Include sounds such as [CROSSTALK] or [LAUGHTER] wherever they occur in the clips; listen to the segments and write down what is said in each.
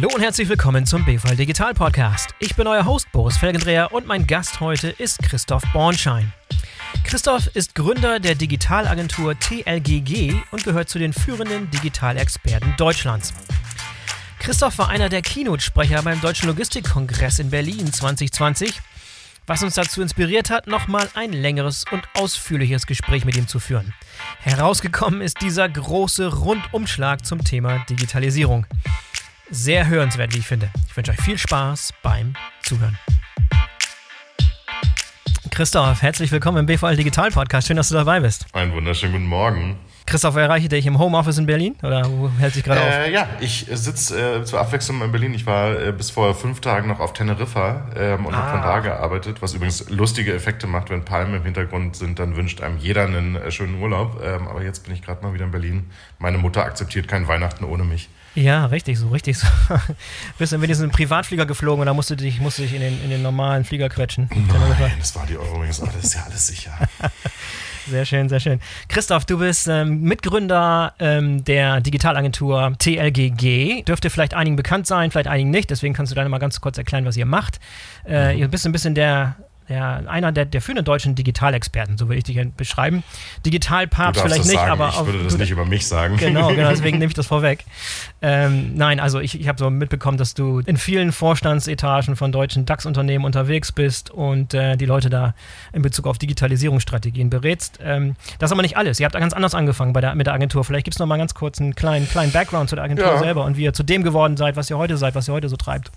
Hallo und herzlich willkommen zum BVL Digital Podcast. Ich bin euer Host Boris Felgendreher und mein Gast heute ist Christoph Bornschein. Christoph ist Gründer der Digitalagentur TLGG und gehört zu den führenden Digitalexperten Deutschlands. Christoph war einer der Keynote-Sprecher beim Deutschen Logistikkongress in Berlin 2020, was uns dazu inspiriert hat, nochmal ein längeres und ausführliches Gespräch mit ihm zu führen. Herausgekommen ist dieser große Rundumschlag zum Thema Digitalisierung. Sehr hörenswert, wie ich finde. Ich wünsche euch viel Spaß beim Zuhören. Christoph, herzlich willkommen im BVL Digital Podcast. Schön, dass du dabei bist. Einen wunderschönen guten Morgen. Christoph, erreiche dich im Homeoffice in Berlin oder wo hält sich gerade äh, auf? Ja, ich sitze äh, zur Abwechslung in Berlin. Ich war äh, bis vor fünf Tagen noch auf Teneriffa ähm, und ah. habe von da gearbeitet, was übrigens lustige Effekte macht, wenn Palmen im Hintergrund sind, dann wünscht einem jeder einen äh, schönen Urlaub. Ähm, aber jetzt bin ich gerade mal wieder in Berlin. Meine Mutter akzeptiert kein Weihnachten ohne mich. Ja, richtig so, richtig so. [LAUGHS] Bist du wenigstens in einen Privatflieger geflogen oder musst du dich, musst du dich in, den, in den normalen Flieger quetschen? Nein, das war die Eurowings, aber das ist ja alles sicher. [LAUGHS] Sehr schön, sehr schön. Christoph, du bist ähm, Mitgründer ähm, der Digitalagentur TLGG. Dürfte vielleicht einigen bekannt sein, vielleicht einigen nicht. Deswegen kannst du da mal ganz kurz erklären, was ihr macht. Äh, mhm. Ihr bist ein bisschen der der, einer der, der führenden deutschen Digitalexperten, so würde ich dich beschreiben. Digitalpapst vielleicht nicht, sagen. aber ich würde das nicht über mich sagen. Genau, [LAUGHS] genau deswegen nehme ich das vorweg. Ähm, nein, also ich, ich habe so mitbekommen, dass du in vielen Vorstandsetagen von deutschen DAX-Unternehmen unterwegs bist und äh, die Leute da in Bezug auf Digitalisierungsstrategien berätst. Ähm, das ist aber nicht alles. Ihr habt da ganz anders angefangen bei der, mit der Agentur. Vielleicht gibt es noch mal ganz kurz einen kleinen, kleinen Background zu der Agentur ja. selber und wie ihr zu dem geworden seid, was ihr heute seid, was ihr heute so treibt.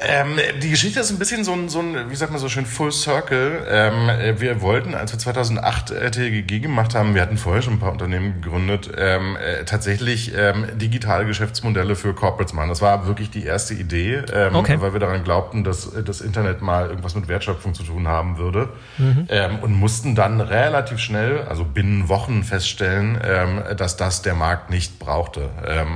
Ähm, die Geschichte ist ein bisschen so ein, so ein, wie sagt man so schön, Full Circle. Ähm, äh, wir wollten, als wir 2008 TGG gemacht haben, wir hatten vorher schon ein paar Unternehmen gegründet, ähm, äh, tatsächlich ähm, digitale Geschäftsmodelle für Corporates machen. Das war wirklich die erste Idee, ähm, okay. weil wir daran glaubten, dass das Internet mal irgendwas mit Wertschöpfung zu tun haben würde. Mhm. Ähm, und mussten dann relativ schnell, also binnen Wochen feststellen, dass das der Markt nicht brauchte.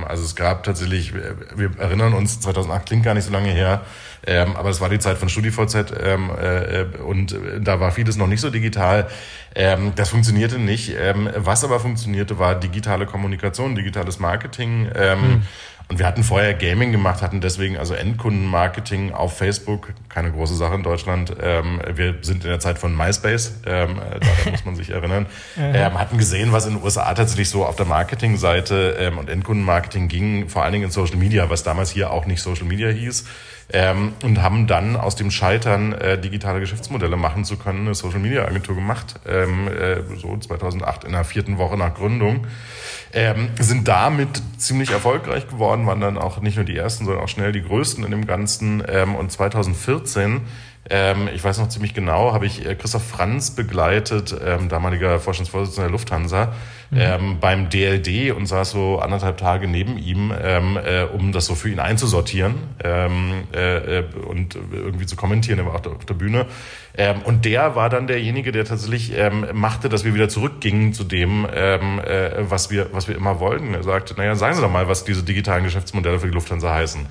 Also es gab tatsächlich, wir erinnern uns, 2008 klingt gar nicht so lange her, ähm, aber es war die Zeit von StudiVZ ähm, äh, und da war vieles noch nicht so digital. Ähm, das funktionierte nicht. Ähm, was aber funktionierte, war digitale Kommunikation, digitales Marketing. Ähm, hm. Und wir hatten vorher Gaming gemacht, hatten deswegen also Endkundenmarketing auf Facebook, keine große Sache in Deutschland. Ähm, wir sind in der Zeit von MySpace, ähm, daran [LAUGHS] muss man sich erinnern. ähm, hatten gesehen, was in den USA tatsächlich so auf der Marketingseite ähm, und Endkundenmarketing ging, vor allen Dingen in Social Media, was damals hier auch nicht Social Media hieß ähm, und haben dann aus dem Scheitern äh, digitale Geschäftsmodelle machen zu können eine Social Media Agentur gemacht, ähm, äh, so 2008 in der vierten Woche nach Gründung. Ähm, sind damit ziemlich erfolgreich geworden, waren dann auch nicht nur die ersten, sondern auch schnell die größten in dem Ganzen. Ähm, und 2014 ähm, ich weiß noch ziemlich genau, habe ich äh, Christoph Franz begleitet, ähm, damaliger Vorstandsvorsitzender der Lufthansa, mhm. ähm, beim DLD und saß so anderthalb Tage neben ihm, ähm, äh, um das so für ihn einzusortieren ähm, äh, äh und irgendwie zu kommentieren. Er war auch auf der Bühne. Ähm, und der war dann derjenige, der tatsächlich machte, dass wir wieder zurückgingen zu dem, äh, was, wir, was wir immer wollten. Er sagte, naja, sagen Sie doch mal, was diese digitalen Geschäftsmodelle für die Lufthansa heißen.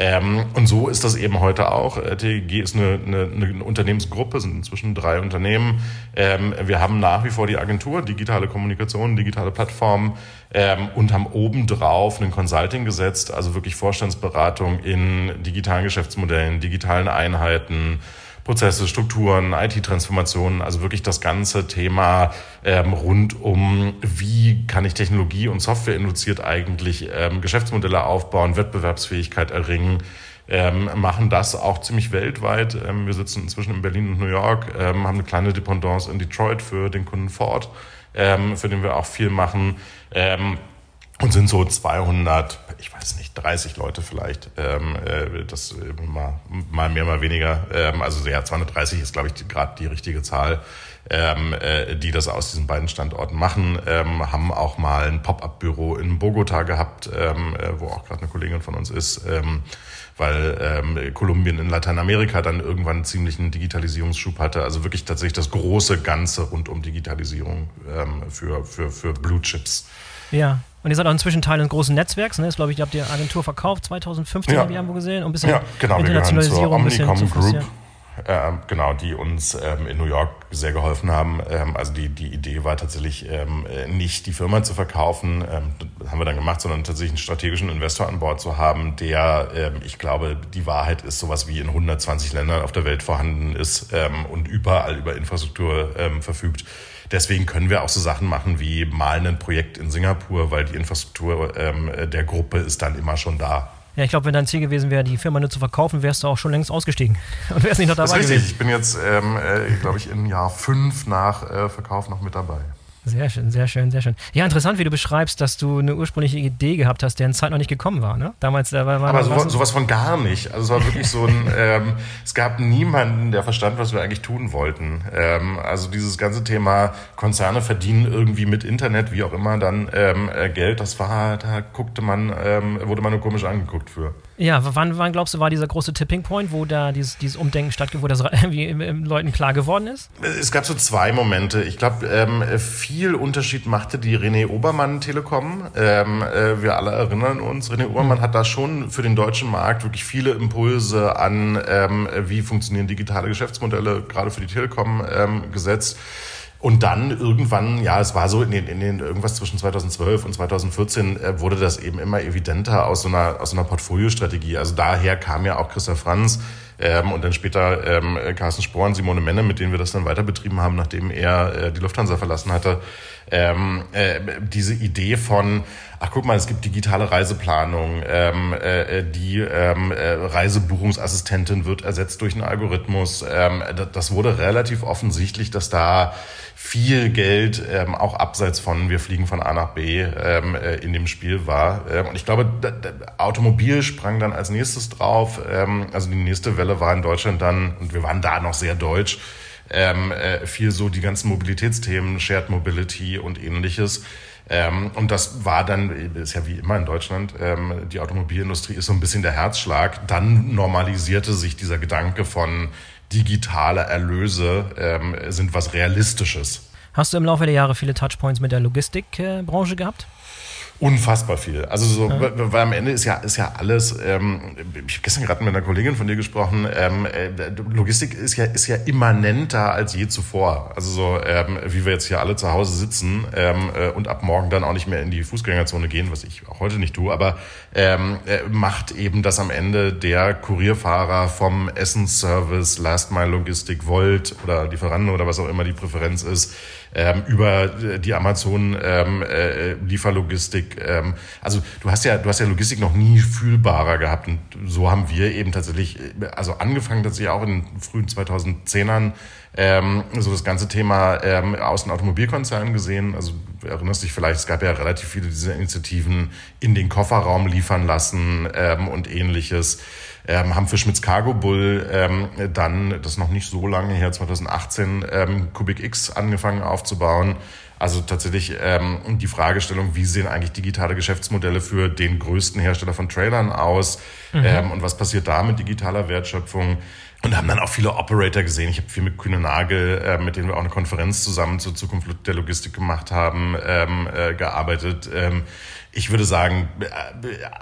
Ähm, und so ist das eben heute auch. Äh, TG ist eine, eine, eine Unternehmensgruppe, sind inzwischen drei Unternehmen. Ähm, wir haben nach wie vor die Agentur, digitale Kommunikation, digitale Plattformen ähm, und haben obendrauf ein Consulting gesetzt, also wirklich Vorstandsberatung in digitalen Geschäftsmodellen, digitalen Einheiten, Prozesse, Strukturen, IT-Transformationen, also wirklich das ganze Thema ähm, rund um, wie kann ich Technologie und Software induziert eigentlich ähm, Geschäftsmodelle aufbauen, Wettbewerbsfähigkeit erringen. Ähm, machen das auch ziemlich weltweit. Ähm, wir sitzen inzwischen in Berlin und New York, ähm, haben eine kleine Dependance in Detroit für den Kunden Ford, ähm, für den wir auch viel machen. Ähm, und sind so 200, ich weiß nicht, 30 Leute vielleicht. Ähm, äh, das äh, mal, mal mehr, mal weniger. Ähm, also ja, 230 ist, glaube ich, gerade die richtige Zahl, ähm, äh, die das aus diesen beiden Standorten machen. Ähm, haben auch mal ein Pop-up-Büro in Bogota gehabt, ähm, äh, wo auch gerade eine Kollegin von uns ist. Ähm, weil ähm, Kolumbien in Lateinamerika dann irgendwann einen ziemlichen Digitalisierungsschub hatte. Also wirklich tatsächlich das große Ganze rund um Digitalisierung ähm, für, für, für Blue Chips. Ja, und ihr seid auch inzwischen Teil eines großen Netzwerks, ne? Das glaube ich, ihr habt die Agentur verkauft, 2015 ja. habe ich irgendwo gesehen, um ein bisschen ja, genau, Internationalisierung ein bisschen zu Group. äh, genau, die uns ähm, in New York sehr geholfen haben. Ähm, also die, die Idee war tatsächlich ähm, nicht die Firma zu verkaufen, ähm, das haben wir dann gemacht, sondern tatsächlich einen strategischen Investor an Bord zu haben, der, ähm, ich glaube, die Wahrheit ist, sowas wie in 120 Ländern auf der Welt vorhanden ist ähm, und überall über Infrastruktur ähm, verfügt. Deswegen können wir auch so Sachen machen wie mal ein Projekt in Singapur, weil die Infrastruktur ähm, der Gruppe ist dann immer schon da. Ja, ich glaube, wenn dein Ziel gewesen wäre, die Firma nur zu verkaufen, wärst du auch schon längst ausgestiegen [LAUGHS] und wärst nicht noch dabei das ist richtig. gewesen. Ich bin jetzt, ähm, äh, glaube ich, in Jahr fünf nach äh, Verkauf noch mit dabei. Sehr schön, sehr schön, sehr schön. Ja, interessant, wie du beschreibst, dass du eine ursprüngliche Idee gehabt hast, deren Zeit noch nicht gekommen war. Ne? Damals, da war, war Aber was- so, sowas von gar nicht. Also es war wirklich so ein, [LAUGHS] ähm, es gab niemanden, der verstand, was wir eigentlich tun wollten. Ähm, also dieses ganze Thema Konzerne verdienen irgendwie mit Internet, wie auch immer, dann ähm, äh, Geld, das war, da guckte man, ähm, wurde man nur komisch angeguckt für. Ja, wann, wann glaubst du, war dieser große Tipping Point, wo da dieses, dieses Umdenken stattgefunden, wo das [LAUGHS] irgendwie im- im Leuten klar geworden ist? Es gab so zwei Momente. Ich glaube, ähm, viel Unterschied machte die René Obermann Telekom. Ähm, äh, wir alle erinnern uns, René Obermann hat da schon für den deutschen Markt wirklich viele Impulse an, ähm, wie funktionieren digitale Geschäftsmodelle, gerade für die Telekom, ähm, gesetzt. Und dann irgendwann, ja, es war so in den, in den irgendwas zwischen 2012 und 2014 äh, wurde das eben immer evidenter aus so einer, aus so einer Portfoliostrategie. Also daher kam ja auch Christoph Franz ähm, und dann später ähm, Carsten Spohr und Simone Menne, mit denen wir das dann weiter betrieben haben, nachdem er äh, die Lufthansa verlassen hatte. Ähm, äh, diese Idee von, ach guck mal, es gibt digitale Reiseplanung, ähm, äh, die ähm, äh, Reisebuchungsassistentin wird ersetzt durch einen Algorithmus. Ähm, das, das wurde relativ offensichtlich, dass da viel Geld ähm, auch abseits von wir fliegen von A nach B ähm, äh, in dem Spiel war. Ähm, und ich glaube, da, da, Automobil sprang dann als nächstes drauf. Ähm, also die nächste Welle war in Deutschland dann, und wir waren da noch sehr deutsch, ähm, äh, viel so die ganzen Mobilitätsthemen, Shared Mobility und ähnliches. Ähm, und das war dann, ist ja wie immer in Deutschland, ähm, die Automobilindustrie ist so ein bisschen der Herzschlag. Dann normalisierte sich dieser Gedanke von digitale Erlöse ähm, sind was Realistisches. Hast du im Laufe der Jahre viele Touchpoints mit der Logistikbranche gehabt? Unfassbar viel. Also so, ja. weil am Ende ist ja ist ja alles. Ähm, ich habe gestern gerade mit einer Kollegin von dir gesprochen. Ähm, äh, Logistik ist ja ist ja immanenter als je zuvor. Also so ähm, wie wir jetzt hier alle zu Hause sitzen ähm, äh, und ab morgen dann auch nicht mehr in die Fußgängerzone gehen, was ich auch heute nicht tue. Aber ähm, äh, macht eben, dass am Ende der Kurierfahrer vom Essensservice, Last Mile Logistik, Volt oder Lieferanten oder was auch immer die Präferenz ist ähm, über die Amazon ähm, äh, Lieferlogistik. Ähm, also du hast ja, du hast ja Logistik noch nie fühlbarer gehabt und so haben wir eben tatsächlich, also angefangen tatsächlich auch in den frühen 2010ern ähm, so das ganze Thema ähm, aus den Automobilkonzernen gesehen. Also erinnerst dich vielleicht, es gab ja relativ viele dieser Initiativen in den Kofferraum liefern lassen ähm, und ähnliches. Ähm, haben für Schmitz Cargo Bull ähm, dann, das ist noch nicht so lange her, 2018, ähm, Kubik X angefangen aufzubauen. Also tatsächlich ähm, die Fragestellung, wie sehen eigentlich digitale Geschäftsmodelle für den größten Hersteller von Trailern aus mhm. ähm, und was passiert da mit digitaler Wertschöpfung? Und haben dann auch viele Operator gesehen. Ich habe viel mit Kühne Nagel, äh, mit denen wir auch eine Konferenz zusammen zur Zukunft der Logistik gemacht haben, ähm, äh, gearbeitet. Ähm, ich würde sagen, äh,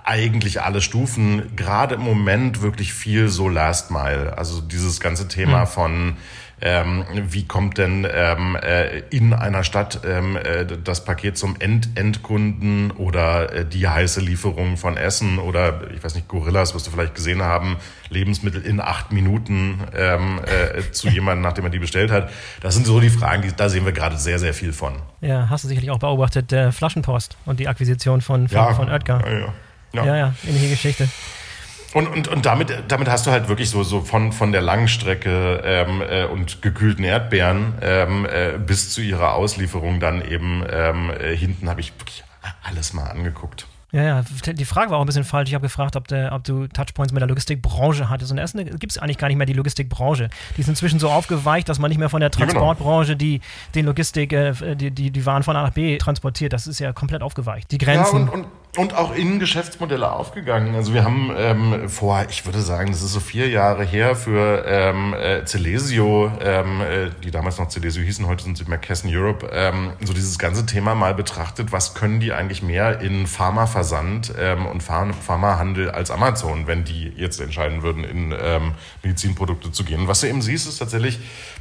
eigentlich alle Stufen, gerade im Moment wirklich viel so Last Mile. Also dieses ganze Thema mhm. von ähm, wie kommt denn ähm, äh, in einer Stadt ähm, äh, das Paket zum End Endkunden oder äh, die heiße Lieferung von Essen oder ich weiß nicht, Gorillas, was du vielleicht gesehen haben, Lebensmittel in acht Minuten ähm, äh, zu [LAUGHS] jemandem, nachdem er die bestellt hat. Das sind so die Fragen, die, da sehen wir gerade sehr, sehr viel von. Ja, hast du sicherlich auch beobachtet, der Flaschenpost und die Akquisition von, von, ja, von Oetker. Ja, ja. ja, ja ähnliche Geschichte. Und, und, und damit, damit hast du halt wirklich so, so von, von der Langstrecke ähm, äh, und gekühlten Erdbeeren ähm, äh, bis zu ihrer Auslieferung dann eben ähm, äh, hinten habe ich wirklich alles mal angeguckt. Ja, ja, die Frage war auch ein bisschen falsch. Ich habe gefragt, ob, der, ob, du Touchpoints mit der Logistikbranche hattest. Und erstens gibt es eigentlich gar nicht mehr die Logistikbranche. Die ist inzwischen so aufgeweicht, dass man nicht mehr von der Transportbranche die, den Logistik, äh, die, die, die Waren von A nach B transportiert. Das ist ja komplett aufgeweicht. Die Grenzen. Ja, und, und und auch in Geschäftsmodelle aufgegangen. Also wir haben ähm, vor, ich würde sagen, das ist so vier Jahre her für ähm, äh, Celesio, ähm, äh, die damals noch Celesio hießen, heute sind sie McKesson Europe, ähm, so dieses ganze Thema mal betrachtet, was können die eigentlich mehr in Pharmaversand ähm, und Pharmahandel als Amazon, wenn die jetzt entscheiden würden, in ähm, Medizinprodukte zu gehen. Was du eben siehst, ist tatsächlich,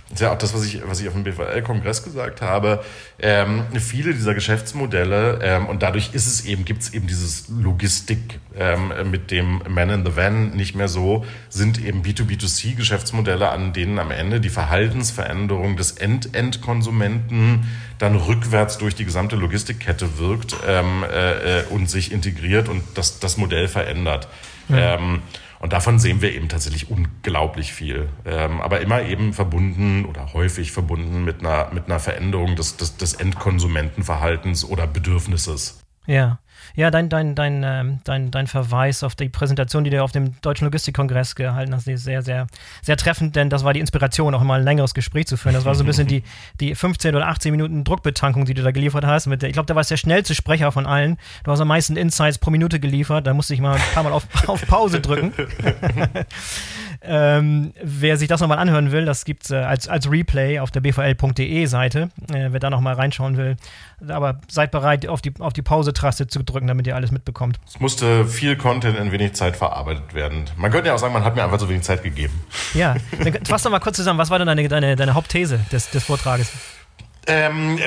das ist ja auch das, was ich, was ich auf dem BVL-Kongress gesagt habe, ähm, viele dieser Geschäftsmodelle ähm, und dadurch ist es eben, gibt es eben dieses Logistik ähm, mit dem Man in the Van nicht mehr so, sind eben B2B2C-Geschäftsmodelle, an denen am Ende die Verhaltensveränderung des End-End-Konsumenten dann rückwärts durch die gesamte Logistikkette wirkt ähm, äh, und sich integriert und das, das Modell verändert. Ja. Ähm, und davon sehen wir eben tatsächlich unglaublich viel. Ähm, aber immer eben verbunden oder häufig verbunden mit einer, mit einer Veränderung des, des, des Endkonsumentenverhaltens oder Bedürfnisses. Ja. Ja, dein, dein, dein, ähm, dein, dein Verweis auf die Präsentation, die du auf dem Deutschen Logistikkongress gehalten hast, ist sehr, sehr, sehr treffend, denn das war die Inspiration, auch mal ein längeres Gespräch zu führen. Das war so ein bisschen die, [LAUGHS] die 15 oder 18 Minuten Druckbetankung, die du da geliefert hast. Mit der, ich glaube, da warst der schnellste Sprecher von allen. Du hast am meisten Insights pro Minute geliefert. Da musste ich mal ein paar Mal auf, [LAUGHS] auf Pause drücken. [LAUGHS] Ähm, wer sich das nochmal anhören will, das gibt es äh, als, als Replay auf der bvl.de Seite, äh, wer da nochmal reinschauen will. Aber seid bereit, auf die, auf die Pause-Taste zu drücken, damit ihr alles mitbekommt. Es musste viel Content in wenig Zeit verarbeitet werden. Man könnte ja auch sagen, man hat mir einfach so wenig Zeit gegeben. Ja, dann fass doch mal kurz zusammen. Was war denn deine, deine, deine Hauptthese des, des Vortrages? Ähm,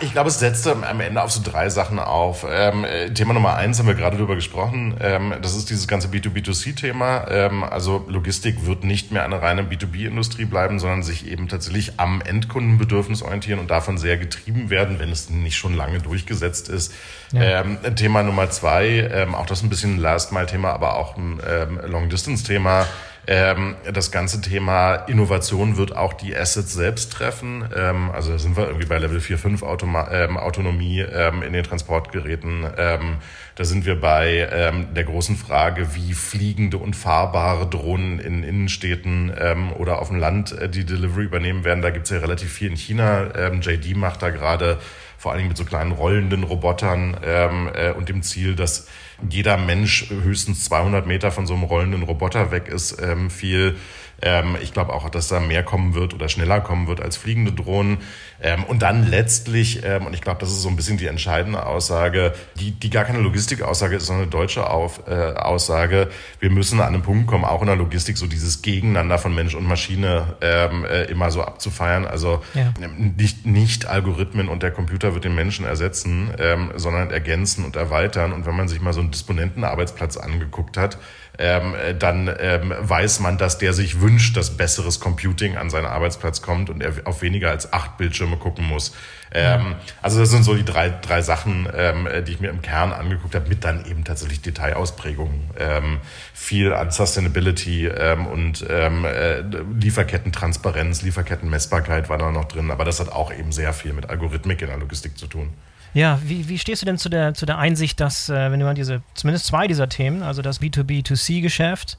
ich glaube, es setzte am Ende auf so drei Sachen auf. Ähm, Thema Nummer eins haben wir gerade drüber gesprochen. Ähm, das ist dieses ganze B2B2C-Thema. Ähm, also Logistik wird nicht mehr eine reine B2B-Industrie bleiben, sondern sich eben tatsächlich am Endkundenbedürfnis orientieren und davon sehr getrieben werden, wenn es nicht schon lange durchgesetzt ist. Ja. Ähm, Thema Nummer zwei, ähm, auch das ein bisschen ein Last-Mile-Thema, aber auch ein Long-Distance-Thema. Ähm, das ganze Thema Innovation wird auch die Assets selbst treffen. Ähm, also da sind wir irgendwie bei Level 4, 5 Automa ähm, Autonomie ähm, in den Transportgeräten. Ähm, da sind wir bei ähm, der großen Frage, wie fliegende und fahrbare Drohnen in Innenstädten oder auf dem Land äh, die Delivery übernehmen werden. Da gibt es ja relativ viel in China. JD macht da gerade vor allen Dingen mit so kleinen rollenden Robotern äh, und dem Ziel, dass jeder Mensch höchstens 200 Meter von so einem rollenden Roboter weg ist, ähm, viel. Ähm, ich glaube auch, dass da mehr kommen wird oder schneller kommen wird als fliegende Drohnen. Ähm, und dann letztlich, ähm, und ich glaube, das ist so ein bisschen die entscheidende Aussage, die, die gar keine Logistikaussage ist, sondern eine deutsche Auf, äh, Aussage. Wir müssen an einen Punkt kommen, auch in der Logistik, so dieses Gegeneinander von Mensch und Maschine ähm, äh, immer so abzufeiern. Also ja. nicht, nicht Algorithmen und der Computer wird den Menschen ersetzen, ähm, sondern ergänzen und erweitern. Und wenn man sich mal so einen Disponentenarbeitsplatz angeguckt hat, ähm, äh, dann ähm, weiß man, dass der sich wünscht, dass besseres Computing an seinen Arbeitsplatz kommt und er auf weniger als acht Bildschirme gucken muss. Ähm, also das sind so die drei, drei Sachen, ähm, die ich mir im Kern angeguckt habe, mit dann eben tatsächlich Detailausprägungen. Ähm, viel an Sustainability ähm, und ähm, äh, Lieferkettentransparenz, Lieferkettenmessbarkeit war da noch drin, aber das hat auch eben sehr viel mit Algorithmik in der Logistik zu tun. Ja, wie, wie stehst du denn zu der, zu der Einsicht, dass, äh, wenn du mal diese, zumindest zwei dieser Themen, also das B2B2C-Geschäft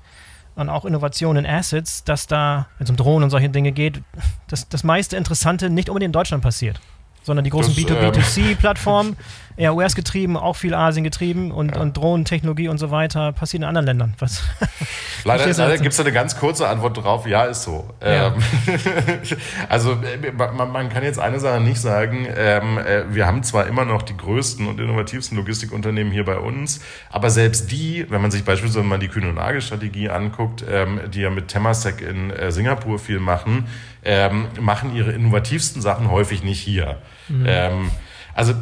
und auch Innovation in Assets, dass da, wenn es um Drohnen und solche Dinge geht, dass das meiste Interessante nicht unbedingt in Deutschland passiert, sondern die großen B2B2C-Plattformen [LAUGHS] eher US getrieben, auch viel Asien getrieben und, ja. und Drohnentechnologie und so weiter passiert in anderen Ländern. Was? [LAUGHS] leider leider gibt es da eine ganz kurze Antwort drauf, ja, ist so. Ja. Ähm, [LAUGHS] also man, man, kann jetzt eine Sache nicht sagen, ähm, äh, wir haben zwar immer noch die größten und innovativsten Logistikunternehmen hier bei uns, aber selbst die, wenn man sich beispielsweise mal die Kühne- und Nagel-Strategie anguckt, ähm, die ja mit Temasek in äh, Singapur viel machen, ähm, machen ihre innovativsten Sachen häufig nicht hier. Mhm. Also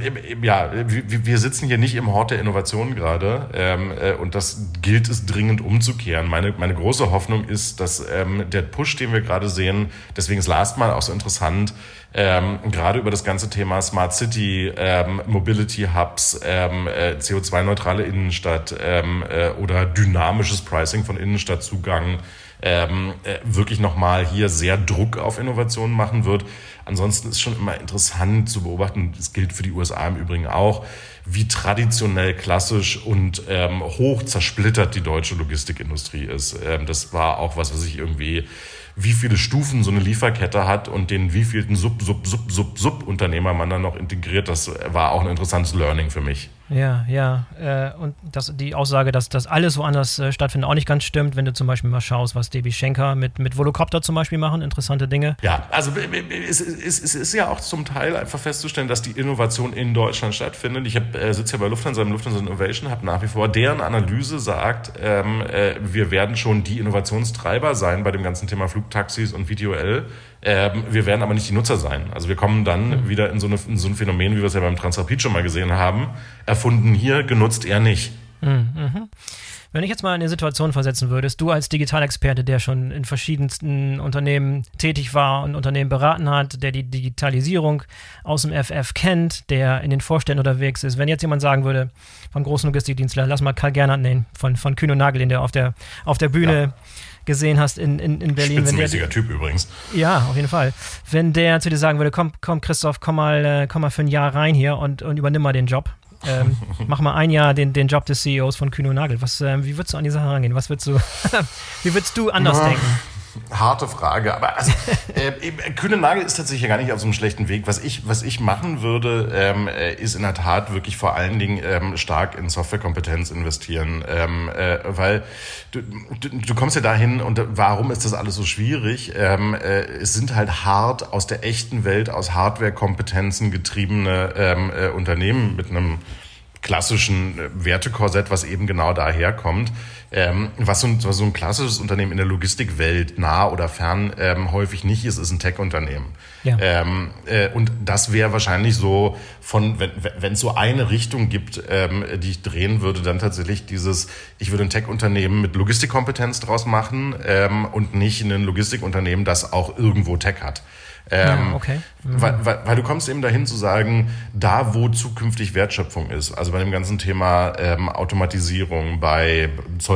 ja, wir sitzen hier nicht im Hort der Innovation gerade ähm, äh, und das gilt es dringend umzukehren. Meine, meine große Hoffnung ist, dass ähm, der Push, den wir gerade sehen, deswegen ist Last Mal auch so interessant, ähm, gerade über das ganze Thema Smart City, ähm, Mobility Hubs, ähm, äh, CO2-neutrale Innenstadt ähm, äh, oder dynamisches Pricing von Innenstadtzugang ähm, äh, wirklich nochmal hier sehr Druck auf Innovationen machen wird. Ansonsten ist schon immer interessant zu beobachten, das gilt für die USA im Übrigen auch, wie traditionell, klassisch und ähm, hoch zersplittert die deutsche Logistikindustrie ist. Ähm, das war auch was, was ich irgendwie wie viele Stufen so eine Lieferkette hat und den wievielten Sub, Sub, Sub, Sub, Sub Unternehmer man dann noch integriert, das war auch ein interessantes Learning für mich. Ja, ja. Äh, und das, die Aussage, dass das alles woanders äh, stattfindet, auch nicht ganz stimmt, wenn du zum Beispiel mal schaust, was Debbie Schenker mit, mit Volocopter zum Beispiel machen, interessante Dinge. Ja, also es, es, es ist ja auch zum Teil einfach festzustellen, dass die Innovation in Deutschland stattfindet. Ich äh, sitze ja bei Lufthansa im Lufthansa Innovation, habe nach wie vor, deren Analyse sagt, ähm, äh, wir werden schon die Innovationstreiber sein bei dem ganzen Thema Flugtaxis und VTOL. Ähm, wir werden aber nicht die Nutzer sein. Also wir kommen dann mhm. wieder in so, eine, in so ein Phänomen, wie wir es ja beim Transrapid schon mal gesehen haben. Erfunden hier, genutzt eher nicht. Mhm. Wenn ich jetzt mal in eine Situation versetzen würdest, du als Digitalexperte, der schon in verschiedensten Unternehmen tätig war und Unternehmen beraten hat, der die Digitalisierung aus dem FF kennt, der in den Vorständen unterwegs ist, wenn jetzt jemand sagen würde, von großen Logistikdienstleistern, lass mal Karl Gernert nehmen, von, von Kühn und Nagel, den der auf der, auf der Bühne ja gesehen hast in, in, in Berlin. Spitzenmäßiger Typ übrigens. Ja, auf jeden Fall. Wenn der zu dir sagen würde, komm, komm Christoph, komm mal, äh, komm mal für ein Jahr rein hier und, und übernimm mal den Job. Ähm, [LAUGHS] mach mal ein Jahr den, den Job des CEOs von Kühn und Nagel. Was, äh, wie würdest du an die Sache rangehen? Was würdest du, [LAUGHS] wie würdest du anders ja. denken? Harte Frage, aber also, [LAUGHS] äh, Kühne Nagel ist tatsächlich gar nicht auf so einem schlechten Weg. Was ich, was ich machen würde, ähm, äh, ist in der Tat wirklich vor allen Dingen ähm, stark in Softwarekompetenz investieren, ähm, äh, weil du, du, du kommst ja dahin und warum ist das alles so schwierig? Ähm, äh, es sind halt hart aus der echten Welt, aus Hardwarekompetenzen getriebene ähm, äh, Unternehmen mit einem klassischen äh, Wertekorsett, was eben genau daherkommt. Ähm, was, so ein, was so ein klassisches Unternehmen in der Logistikwelt nah oder fern ähm, häufig nicht ist, ist ein Tech-Unternehmen. Ja. Ähm, äh, und das wäre wahrscheinlich so von, wenn es so eine Richtung gibt, ähm, die ich drehen würde, dann tatsächlich dieses, ich würde ein Tech-Unternehmen mit Logistikkompetenz draus machen ähm, und nicht ein Logistikunternehmen, das auch irgendwo Tech hat. Ähm, ja, okay. Mhm. Weil, weil, weil du kommst eben dahin zu sagen, da wo zukünftig Wertschöpfung ist, also bei dem ganzen Thema ähm, Automatisierung, bei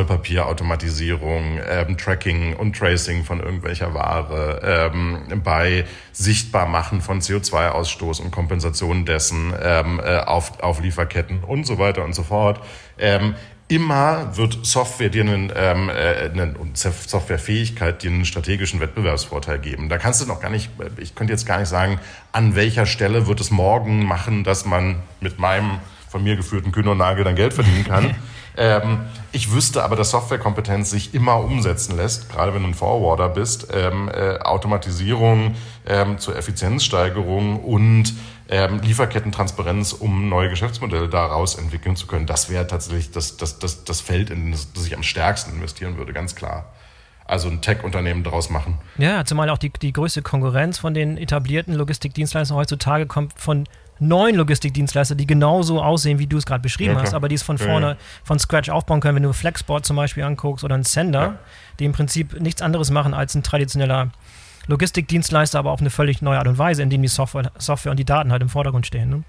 Zollpapierautomatisierung, ähm, Tracking und Tracing von irgendwelcher Ware, ähm, bei Sichtbarmachen von CO2-Ausstoß und Kompensation dessen ähm, äh, auf, auf Lieferketten und so weiter und so fort. Ähm, immer wird Software dir einen, ähm, äh, einen Softwarefähigkeit dir einen strategischen Wettbewerbsvorteil geben. Da kannst du noch gar nicht, ich könnte jetzt gar nicht sagen, an welcher Stelle wird es morgen machen, dass man mit meinem von mir geführten Kühn und Nagel dann Geld verdienen kann. [LAUGHS] ähm, ich wüsste aber, dass Softwarekompetenz sich immer umsetzen lässt, gerade wenn du ein Forwarder bist. Ähm, äh, Automatisierung ähm, zur Effizienzsteigerung und ähm, Lieferkettentransparenz, um neue Geschäftsmodelle daraus entwickeln zu können. Das wäre tatsächlich das, das, das, das Feld, in das, das ich am stärksten investieren würde, ganz klar. Also ein Tech-Unternehmen daraus machen. Ja, zumal auch die, die größte Konkurrenz von den etablierten Logistikdienstleistern heutzutage kommt von neuen Logistikdienstleistern, die genauso aussehen, wie du es gerade beschrieben ja, hast, aber die es von vorne, ja, ja. von Scratch aufbauen können. Wenn du Flexboard zum Beispiel anguckst oder einen Sender, die im Prinzip nichts anderes machen als ein traditioneller Logistikdienstleister, aber auf eine völlig neue Art und Weise, in dem die Software, Software und die Daten halt im Vordergrund stehen. Ne?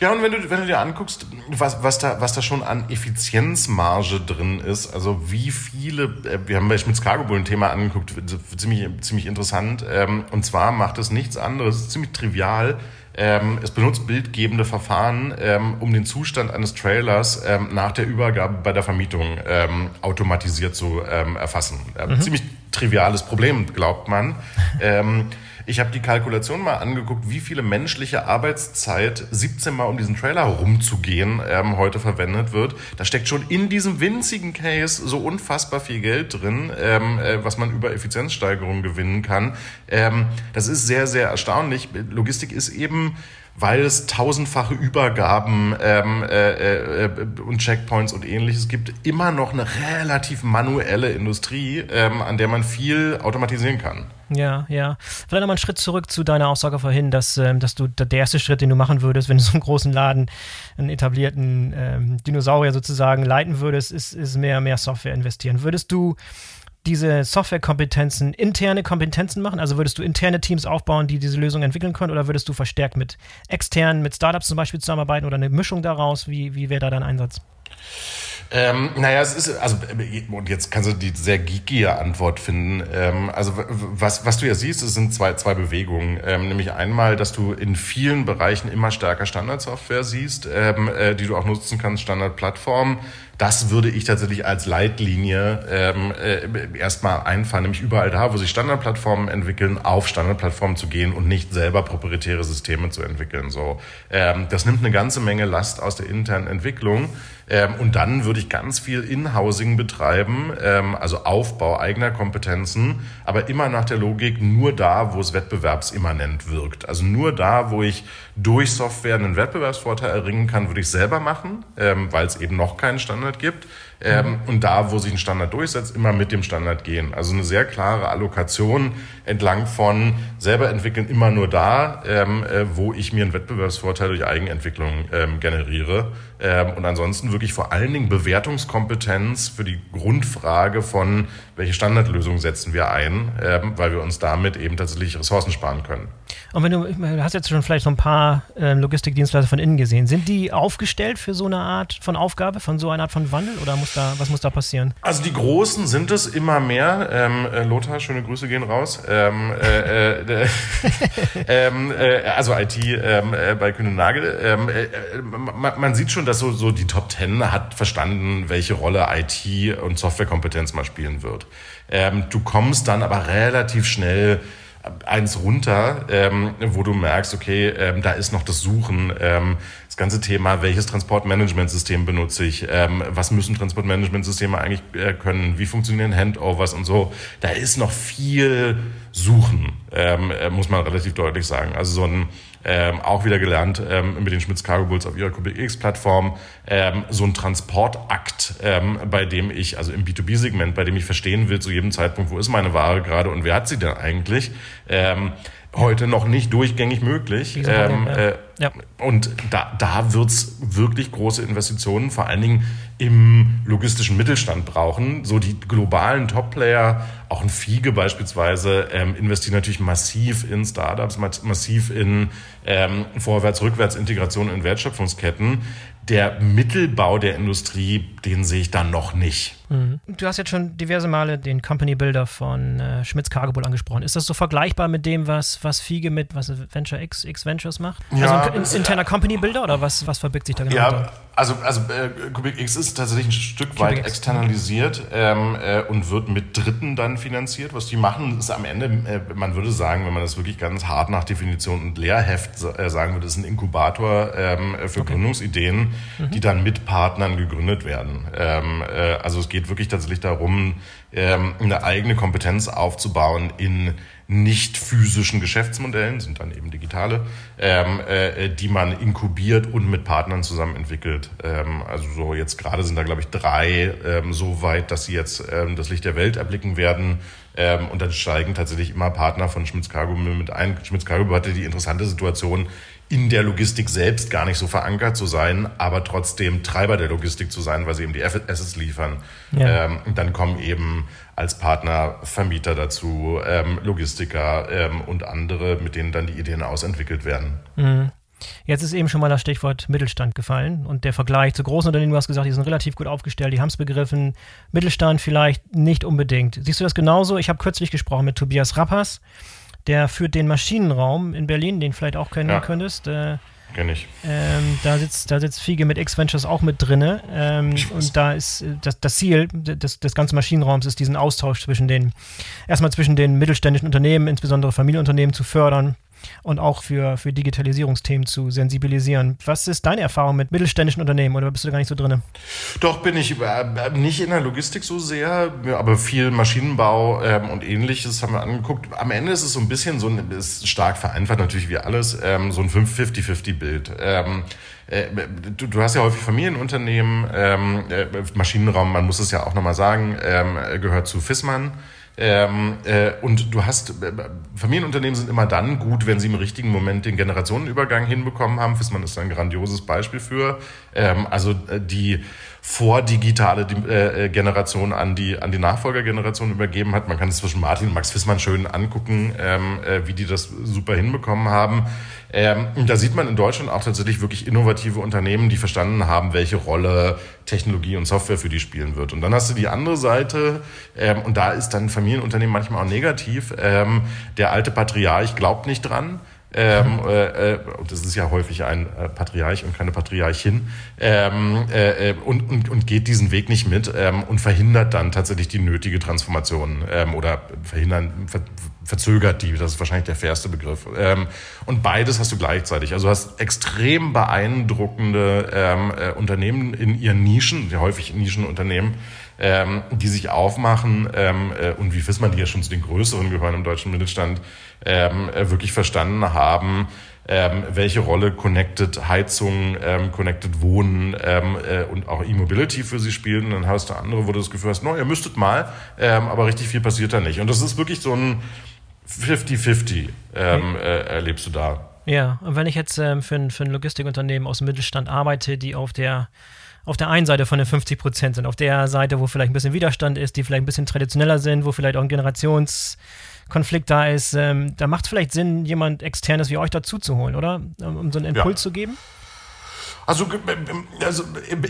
Ja, und wenn du, wenn du dir anguckst, was, was, da, was da schon an Effizienzmarge drin ist, also wie viele, äh, wir haben bei Schmitz Cargo Bull ein Thema angeguckt, ziemlich, ziemlich interessant, ähm, und zwar macht es nichts anderes, ziemlich trivial, ähm, es benutzt bildgebende Verfahren, ähm, um den Zustand eines Trailers ähm, nach der Übergabe bei der Vermietung ähm, automatisiert zu ähm, erfassen. Ähm, mhm. Ziemlich triviales Problem, glaubt man. [LAUGHS] Ich habe die Kalkulation mal angeguckt, wie viele menschliche Arbeitszeit 17 Mal um diesen Trailer rumzugehen ähm, heute verwendet wird. Da steckt schon in diesem winzigen Case so unfassbar viel Geld drin, ähm, äh, was man über Effizienzsteigerung gewinnen kann. Ähm, das ist sehr, sehr erstaunlich. Logistik ist eben weil es tausendfache Übergaben ähm, äh, äh, und Checkpoints und ähnliches gibt, immer noch eine relativ manuelle Industrie, ähm, an der man viel automatisieren kann. Ja, ja. Vielleicht nochmal einen Schritt zurück zu deiner Aussage vorhin, dass, ähm, dass du der erste Schritt, den du machen würdest, wenn du so einen großen Laden, einen etablierten ähm, Dinosaurier sozusagen leiten würdest, ist, ist mehr, mehr Software investieren. Würdest du diese Softwarekompetenzen interne Kompetenzen machen? Also würdest du interne Teams aufbauen, die diese Lösung entwickeln können, oder würdest du verstärkt mit externen, mit Startups zum Beispiel zusammenarbeiten oder eine Mischung daraus? Wie, wie wäre da dein Einsatz? Ähm, naja, es ist, also, und jetzt kannst du die sehr geekige Antwort finden. Ähm, also, was, was du ja siehst, es sind zwei, zwei Bewegungen. Ähm, nämlich einmal, dass du in vielen Bereichen immer stärker Standardsoftware siehst, ähm, äh, die du auch nutzen kannst, Standardplattformen das würde ich tatsächlich als Leitlinie ähm, äh, erstmal einfahren, nämlich überall da, wo sich Standardplattformen entwickeln, auf Standardplattformen zu gehen und nicht selber proprietäre Systeme zu entwickeln. So, ähm, das nimmt eine ganze Menge Last aus der internen Entwicklung. Ähm, und dann würde ich ganz viel In-Housing betreiben, ähm, also Aufbau eigener Kompetenzen, aber immer nach der Logik nur da, wo es wettbewerbsimmanent wirkt. Also nur da, wo ich durch Software einen Wettbewerbsvorteil erringen kann, würde ich selber machen, ähm, weil es eben noch keinen Standard gibt. Ähm. Und da, wo sich ein Standard durchsetzt, immer mit dem Standard gehen. Also eine sehr klare Allokation entlang von selber entwickeln immer nur da, ähm, äh, wo ich mir einen Wettbewerbsvorteil durch Eigenentwicklung ähm, generiere. Ähm, und ansonsten wirklich vor allen Dingen Bewertungskompetenz für die Grundfrage von, welche Standardlösung setzen wir ein, ähm, weil wir uns damit eben tatsächlich Ressourcen sparen können. Und wenn du, du hast jetzt schon vielleicht so ein paar äh, Logistikdienstleister von innen gesehen, sind die aufgestellt für so eine Art von Aufgabe, von so einer Art von Wandel oder muss da, was muss da passieren? Also die Großen sind es immer mehr. Ähm, äh, Lothar, schöne Grüße gehen raus. Ähm, äh, äh, [LAUGHS] ähm, äh, also IT ähm, äh, bei Kühne Nagel. Ähm, äh, man, man, sieht schon, dass so, so die Top Ten hat verstanden, welche Rolle IT und Softwarekompetenz mal spielen wird. Du kommst dann aber relativ schnell eins runter, ähm, wo du merkst, okay, ähm, da ist noch das Suchen, ähm, ganze Thema, welches Transportmanagementsystem benutze ich, ähm, was müssen Transportmanagementsysteme eigentlich äh, können, wie funktionieren Handovers und so. Da ist noch viel Suchen, ähm, äh, muss man relativ deutlich sagen. Also so ein ähm, auch wieder gelernt ähm, mit den Schmitz Cargo Bulls auf ihrer QBX-Plattform, ähm, so ein Transportakt, ähm, bei dem ich, also im B2B-Segment, bei dem ich verstehen will zu jedem Zeitpunkt, wo ist meine Ware gerade und wer hat sie denn eigentlich, ähm, heute noch nicht durchgängig möglich. Ähm, äh, ja. Und da, da wird's wirklich große Investitionen, vor allen Dingen im logistischen Mittelstand brauchen. So die globalen Top-Player, auch ein Fiege beispielsweise, ähm, investieren natürlich massiv in Startups, massiv in ähm, Vorwärts-Rückwärts-Integration in Wertschöpfungsketten der Mittelbau der Industrie, den sehe ich dann noch nicht. Mhm. Du hast jetzt schon diverse Male den Company Builder von äh, Schmitz Cargo Bull angesprochen. Ist das so vergleichbar mit dem, was, was Fiege mit was Venture X, X Ventures macht? Ja, also ein, ein interner Company Builder oder was, was verbirgt sich da genau? Ja, also, also äh, Cubic X ist tatsächlich ein Stück Cubic weit X. externalisiert ähm, äh, und wird mit Dritten dann finanziert. Was die machen, ist am Ende, äh, man würde sagen, wenn man das wirklich ganz hart nach Definition und Lehrheft äh, sagen würde, ist ein Inkubator ähm, für okay. Gründungsideen mhm. die dann mit Partnern gegründet werden. Ähm, äh, also es geht wirklich tatsächlich darum, ähm, eine eigene Kompetenz aufzubauen in nicht physischen Geschäftsmodellen, sind dann eben digitale, ähm, äh, die man inkubiert und mit Partnern zusammen entwickelt. Ähm, also so jetzt gerade sind da, glaube ich, drei so weit, dass sie jetzt das Licht der Welt erblicken werden. Ähm, und dann steigen tatsächlich immer Partner von Schmitz Cargo mit ein. Schmitz Cargo hatte die interessante Situation, in der Logistik selbst gar nicht so verankert zu sein, aber trotzdem Treiber der Logistik zu sein, weil sie eben die Assets liefern. Ja. Ähm, dann kommen eben als Partner Vermieter dazu, ähm, Logistiker ähm, und andere, mit denen dann die Ideen ausentwickelt werden. Mhm. Jetzt ist eben schon mal das Stichwort Mittelstand gefallen und der Vergleich zu großen Unternehmen, du hast gesagt, die sind relativ gut aufgestellt, die haben es begriffen. Mittelstand vielleicht nicht unbedingt. Siehst du das genauso? Ich habe kürzlich gesprochen mit Tobias Rappers der führt den Maschinenraum in Berlin, den vielleicht auch kennen ja. könntest. Äh, Kenn ich. Ähm, da sitzt, da sitzt Fiege mit X-Ventures auch mit drinne. Ähm, und da ist äh, das, das Ziel des, des ganzen Maschinenraums ist, diesen Austausch zwischen den, erstmal zwischen den mittelständischen Unternehmen, insbesondere Familienunternehmen zu fördern und auch für, für Digitalisierungsthemen zu sensibilisieren. Was ist deine Erfahrung mit mittelständischen Unternehmen oder bist du da gar nicht so drin? Doch, bin ich äh, nicht in der Logistik so sehr, aber viel Maschinenbau ähm, und ähnliches haben wir angeguckt. Am Ende ist es so ein bisschen so ein, ist stark vereinfacht natürlich wie alles, ähm, so ein 50-50-Bild. Ähm, äh, du, du, hast ja häufig Familienunternehmen, ähm, äh, Maschinenraum, man muss es ja auch nochmal sagen, ähm, gehört zu Fissmann. Ähm, äh, und du hast, äh, Familienunternehmen sind immer dann gut, wenn sie im richtigen Moment den Generationenübergang hinbekommen haben. Fissmann ist ein grandioses Beispiel für. Ähm, also äh, die vordigitale äh, äh, Generation an die, an die Nachfolgergeneration übergeben hat. Man kann es zwischen Martin und Max Fissmann schön angucken, ähm, äh, wie die das super hinbekommen haben. Ähm, da sieht man in Deutschland auch tatsächlich wirklich innovative Unternehmen, die verstanden haben, welche Rolle Technologie und Software für die spielen wird. Und dann hast du die andere Seite, ähm, und da ist dann Familienunternehmen manchmal auch negativ. Ähm, der alte Patriarch glaubt nicht dran Ähm, äh, äh, und das ist ja häufig ein äh, Patriarch und keine Patriarchin. Ähm, äh, äh, und, und, und geht diesen Weg nicht mit ähm, und verhindert dann tatsächlich die nötige Transformation ähm, oder verhindern, ver, verzögert die. Das ist wahrscheinlich der fairste Begriff. Ähm, und beides hast du gleichzeitig. Also du hast extrem beeindruckende ähm, äh, Unternehmen in ihren Nischen, häufig Nischenunternehmen, ähm, die sich aufmachen ähm, äh, und wie Fissmann, die ja schon zu den größeren gehören im deutschen Mittelstand, ähm, äh, wirklich verstanden haben, ähm, welche Rolle Connected Heizung, ähm, Connected Wohnen ähm, äh, und auch E-Mobility für sie spielen. Und dann hast du andere, wo du das Gefühl hast, no, ihr müsstet mal, ähm, aber richtig viel passiert da nicht. Und das ist wirklich so ein 50-50 ähm, äh, erlebst du da. Ja, und wenn ich jetzt ähm, für, ein, für ein Logistikunternehmen aus dem Mittelstand arbeite, die auf der auf der einen Seite von den 50 Prozent sind, auf der Seite, wo vielleicht ein bisschen Widerstand ist, die vielleicht ein bisschen traditioneller sind, wo vielleicht auch ein Generationskonflikt da ist, ähm, da macht es vielleicht Sinn, jemand externes wie euch dazu zu holen, oder? Um so einen Impuls ja. zu geben? Also, also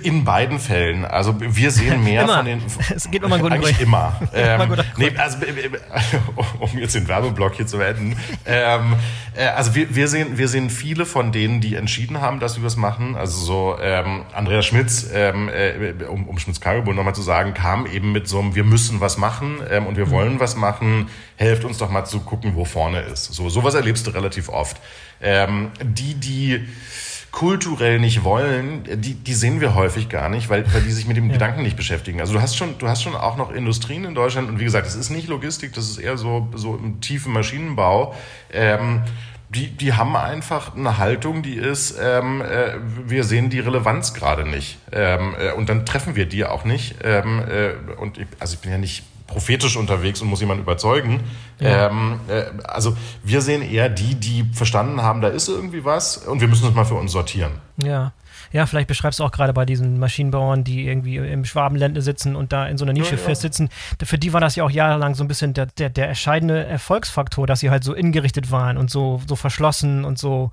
in beiden Fällen. Also wir sehen [LAUGHS] mehr immer. von den. Es geht immer gut Eigentlich [LAUGHS] immer. ähm, nee, also, [LAUGHS] um jetzt den Werbeblock hier zu beenden. ähm, äh, also wir, wir, sehen, wir sehen viele von denen, die entschieden haben, dass wir das machen. Also so ähm, Andreas Schmitz, ähm, äh, um, um Schmitz Cargo nochmal zu sagen, kam eben mit so einem, wir müssen was machen ähm, und wir mhm. wollen was machen. Helft uns doch mal zu gucken, wo vorne ist. So sowas erlebst du relativ oft. Ähm, die, die kulturell nicht wollen, die, die sehen wir häufig gar nicht, weil, weil die sich mit dem ja. Gedanken nicht beschäftigen. Also du hast schon, du hast schon auch noch Industrien in Deutschland und wie gesagt, es ist nicht Logistik, das ist eher so, so im tiefen Maschinenbau. Ähm, die, die haben einfach eine Haltung, die ist, ähm, äh, wir sehen die Relevanz gerade nicht. Ähm, äh, und dann treffen wir die auch nicht. Ähm, äh, und ich, also ich bin ja nicht prophetisch unterwegs und muss jemanden überzeugen. Ja. Ähm, äh, also wir sehen eher die, die verstanden haben, da ist irgendwie was und wir müssen es mal für uns sortieren. Ja. Ja, vielleicht beschreibst du auch gerade bei diesen Maschinenbauern, die irgendwie im Schwabenländle sitzen und da in so einer Nische ja, ja. festsitzen. Für die war das ja auch jahrelang so ein bisschen der, der, der entscheidende Erfolgsfaktor, dass sie halt so ingerichtet waren und so, so verschlossen und so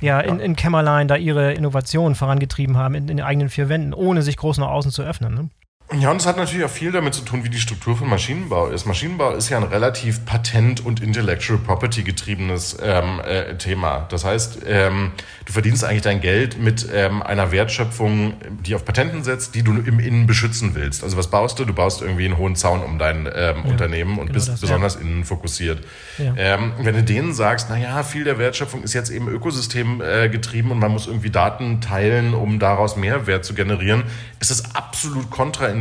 ja, in, in Kämmerlein da ihre Innovationen vorangetrieben haben in, in den eigenen vier Wänden, ohne sich groß nach außen zu öffnen. Ne? Ja, und es hat natürlich auch viel damit zu tun, wie die Struktur von Maschinenbau ist. Maschinenbau ist ja ein relativ patent- und intellectual property getriebenes ähm, äh, Thema. Das heißt, ähm, du verdienst eigentlich dein Geld mit ähm, einer Wertschöpfung, die auf Patenten setzt, die du im Innen beschützen willst. Also was baust du? Du baust irgendwie einen hohen Zaun um dein ähm, ja, Unternehmen und genau bist das, besonders ja. innen fokussiert. Ja. Ähm, wenn du denen sagst, na ja, viel der Wertschöpfung ist jetzt eben Ökosystem äh, getrieben und man muss irgendwie Daten teilen, um daraus Mehrwert zu generieren, ist es absolut kontraintuitiv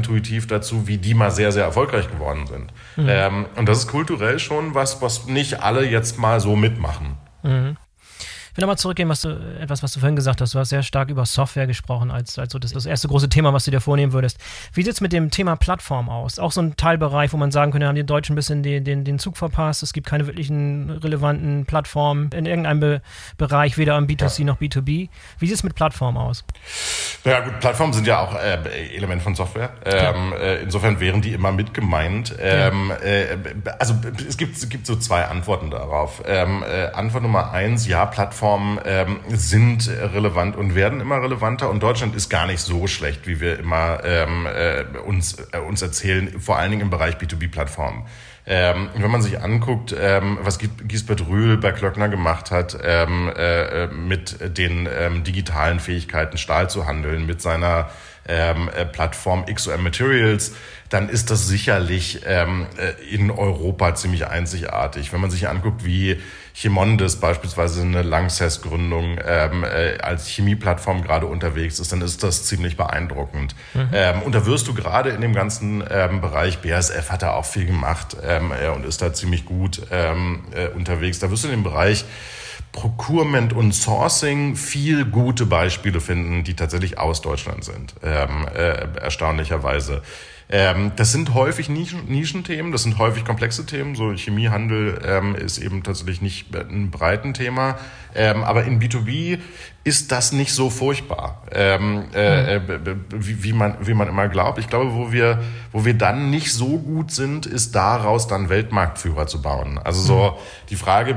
dazu, wie die mal sehr, sehr erfolgreich geworden sind. Mhm. Ähm, und das ist kulturell schon was, was nicht alle jetzt mal so mitmachen. Mhm will nochmal zurückgehen, was du, etwas, was du vorhin gesagt hast. Du hast sehr stark über Software gesprochen, als, als so das, das erste große Thema, was du dir vornehmen würdest. Wie sieht es mit dem Thema Plattform aus? Auch so ein Teilbereich, wo man sagen könnte, haben die Deutschen ein bisschen den, den, den Zug verpasst. Es gibt keine wirklichen relevanten Plattformen in irgendeinem Be Bereich, weder am B2C ja. noch B2B. Wie sieht es mit Plattform aus? Ja gut, Plattformen sind ja auch äh, Element von Software. Ähm, äh, insofern wären die immer mit gemeint. Ähm, ja. äh, also es gibt, es gibt so zwei Antworten darauf. Ähm, äh, Antwort Nummer eins, ja, Plattform Plattformen ähm, sind relevant und werden immer relevanter und Deutschland ist gar nicht so schlecht, wie wir immer ähm, äh, uns, äh, uns erzählen, vor allen Dingen im Bereich B2B-Plattformen. Ähm, wenn man sich anguckt, ähm, was Gisbert Rühl bei Klöckner gemacht hat, ähm, äh, mit den ähm, digitalen Fähigkeiten Stahl zu handeln, mit seiner ähm, äh, Plattform XOM Materials, dann ist das sicherlich ähm, äh, in Europa ziemlich einzigartig. Wenn man sich anguckt, wie Chemondes beispielsweise eine Lanxess-Gründung ähm, äh, als Chemieplattform gerade unterwegs ist, dann ist das ziemlich beeindruckend. Mhm. Ähm, und da wirst du gerade in dem ganzen ähm, Bereich, BASF hat da auch viel gemacht ähm, äh, und ist da ziemlich gut ähm, äh, unterwegs. Da wirst du in dem Bereich Procurement und Sourcing viel gute Beispiele finden, die tatsächlich aus Deutschland sind, ähm, äh, erstaunlicherweise. Ähm, das sind häufig Nischen, Nischenthemen, das sind häufig komplexe Themen. So Chemiehandel ähm, ist eben tatsächlich nicht ein breiten Thema. Ähm, aber in B2B ist das nicht so furchtbar, ähm, äh, hm. äh, wie, wie, man, wie man immer glaubt. Ich glaube, wo wir, wo wir dann nicht so gut sind, ist daraus dann Weltmarktführer zu bauen. Also so hm. die Frage,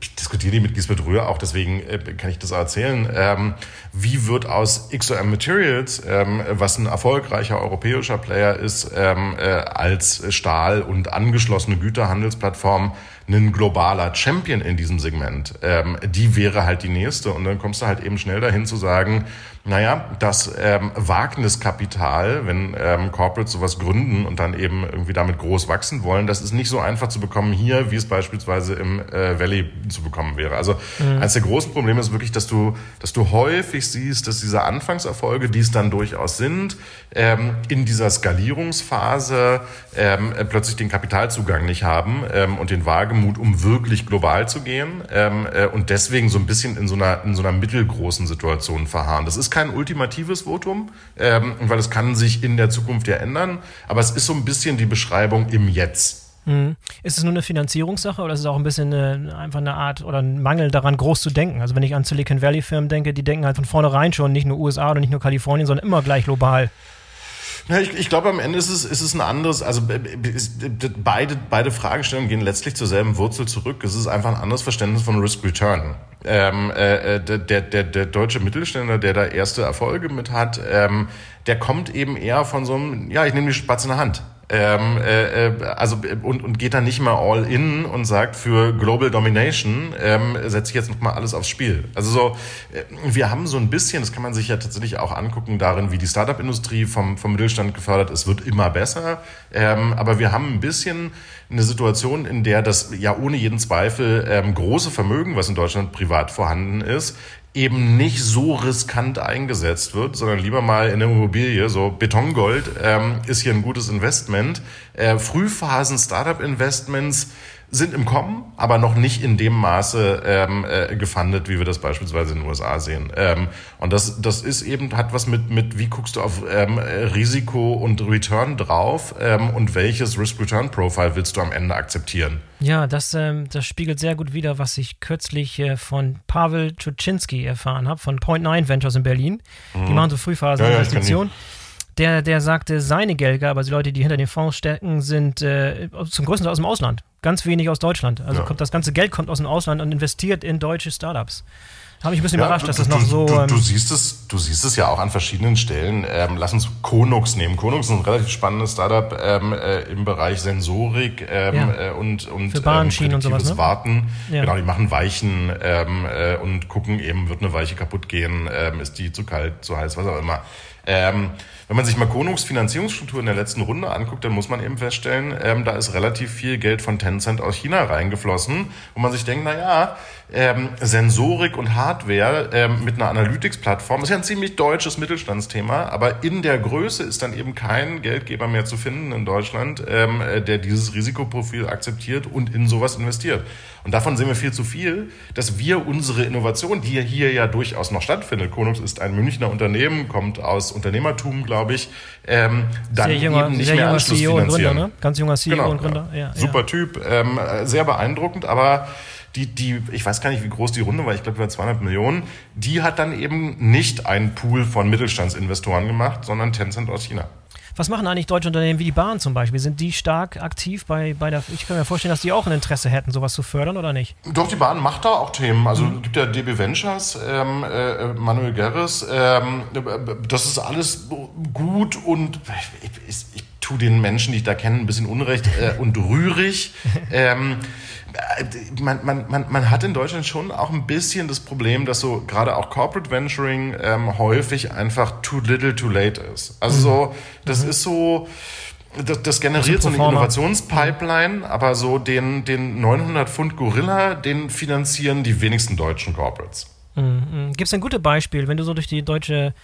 ich diskutiere die mit Gisbert Rühr auch, deswegen äh, kann ich das erzählen. Ähm, wie wird aus XOM Materials, ähm, was ein erfolgreicher europäischer Player ist, ähm, äh, als Stahl- und angeschlossene Güterhandelsplattform ein globaler Champion in diesem Segment, ähm, die wäre halt die nächste. Und dann kommst du halt eben schnell dahin zu sagen, naja, das ähm, Wagniskapital, wenn ähm, Corporates sowas gründen und dann eben irgendwie damit groß wachsen wollen, das ist nicht so einfach zu bekommen hier, wie es beispielsweise im äh, Valley zu bekommen wäre. Also mhm. eines der großen Probleme ist wirklich, dass du, dass du häufig siehst, dass diese Anfangserfolge, die es dann durchaus sind, ähm, in dieser Skalierungsphase ähm, plötzlich den Kapitalzugang nicht haben ähm, und den Wagemut, um wirklich global zu gehen ähm, äh, und deswegen so ein bisschen in so einer, in so einer mittelgroßen Situation verharren. Das ist kein ultimatives Votum, ähm, weil es kann sich in der Zukunft ja ändern, aber es ist so ein bisschen die Beschreibung im Jetzt. Mhm. Ist es nur eine Finanzierungssache oder ist es auch ein bisschen eine, einfach eine Art oder ein Mangel daran, groß zu denken? Also wenn ich an Silicon Valley Firmen denke, die denken halt von vornherein schon nicht nur USA oder nicht nur Kalifornien, sondern immer gleich global. Ja, ich, ich glaube, am Ende ist es, ist es ein anderes, also beide, beide Fragestellungen gehen letztlich zur selben Wurzel zurück. Es ist einfach ein anderes Verständnis von Risk-Return. Ähm, äh, der, der, der, der deutsche Mittelständler, der da erste Erfolge mit hat, ähm, der kommt eben eher von so einem, ja, ich nehme die Spatz in der Hand. Ähm, äh, äh, also und, und geht dann nicht mal all in und sagt für Global Domination ähm, setze ich jetzt noch mal alles aufs Spiel. Also so, äh, wir haben so ein bisschen, das kann man sich ja tatsächlich auch angucken darin, wie die Startup-Industrie vom vom Mittelstand gefördert ist, wird immer besser. Ähm, aber wir haben ein bisschen eine Situation, in der das ja ohne jeden Zweifel ähm, große Vermögen, was in Deutschland privat vorhanden ist, eben nicht so riskant eingesetzt wird, sondern lieber mal in der Immobilie, so Betongold ähm, ist hier ein gutes Investment. Äh, Frühphasen Startup-Investments sind im Kommen, aber noch nicht in dem Maße ähm, äh, gefundet, wie wir das beispielsweise in den USA sehen. Ähm, und das, das ist eben, hat was mit, mit wie guckst du auf ähm, Risiko und Return drauf ähm, und welches Risk-Return-Profile willst du am Ende akzeptieren? Ja, das, ähm, das spiegelt sehr gut wider, was ich kürzlich äh, von Pavel Czuczynski erfahren habe, von Point Nine Ventures in Berlin. Mhm. Die machen so Frühphasen-Investitionen. Ja, ja, der, der sagte, seine Geldgeber, also die Leute, die hinter den Fonds stecken, sind äh, zum größten Teil aus dem Ausland. Ganz wenig aus Deutschland. Also ja. kommt, das ganze Geld kommt aus dem Ausland und investiert in deutsche Startups. Habe ich ein bisschen ja, überrascht, dass du, das noch so. Du, du, ähm, siehst es, du siehst es ja auch an verschiedenen Stellen. Ähm, lass uns Konux nehmen. Konux ist ein relativ spannendes Startup ähm, äh, im Bereich Sensorik ähm, ja. äh, und, und Für Bahnschienen ähm, und sowas, ne? Warten. Ja. Genau, die machen Weichen ähm, äh, und gucken eben, wird eine Weiche kaputt gehen, ähm, ist die zu kalt, zu heiß, was auch immer. Ähm, wenn man sich mal Konungs Finanzierungsstruktur in der letzten Runde anguckt, dann muss man eben feststellen, ähm, da ist relativ viel Geld von Tencent aus China reingeflossen, wo man sich denkt, na ja, ähm, Sensorik und Hardware ähm, mit einer Analytics-Plattform ist ja ein ziemlich deutsches Mittelstandsthema, aber in der Größe ist dann eben kein Geldgeber mehr zu finden in Deutschland, ähm, äh, der dieses Risikoprofil akzeptiert und in sowas investiert. Und davon sehen wir viel zu viel, dass wir unsere Innovation, die hier ja durchaus noch stattfindet, Konux ist ein Münchner Unternehmen, kommt aus Unternehmertum, glaube ich, ähm, dann sehr junger, eben nicht sehr mehr junger CEO und Gründer, ne? Ganz junger CEO genau, und Gründer. Ja, Super ja. Typ, ähm, sehr beeindruckend, aber die, die, ich weiß gar nicht, wie groß die Runde war, ich glaube, über 200 Millionen, die hat dann eben nicht einen Pool von Mittelstandsinvestoren gemacht, sondern Tencent aus China. Was machen eigentlich deutsche Unternehmen wie die Bahn zum Beispiel? Sind die stark aktiv bei, bei der. Ich kann mir vorstellen, dass die auch ein Interesse hätten, sowas zu fördern oder nicht? Doch, die Bahn macht da auch Themen. Also mhm. gibt ja DB Ventures, ähm, äh, Manuel Gerres. Ähm, das ist alles gut und ich, ich, ich tue den Menschen, die ich da kenne, ein bisschen Unrecht äh, und rührig. [LAUGHS] ähm, äh, man, man, man, man hat in Deutschland schon auch ein bisschen das Problem, dass so gerade auch Corporate Venturing ähm, häufig einfach too little too late ist. Also so, das mhm. ist so, das, das generiert so eine Innovationspipeline, aber so den, den 900 Pfund Gorilla, den finanzieren die wenigsten deutschen Corporates. Mhm. mhm. Gibt es ein gutes Beispiel, wenn du so durch die deutsche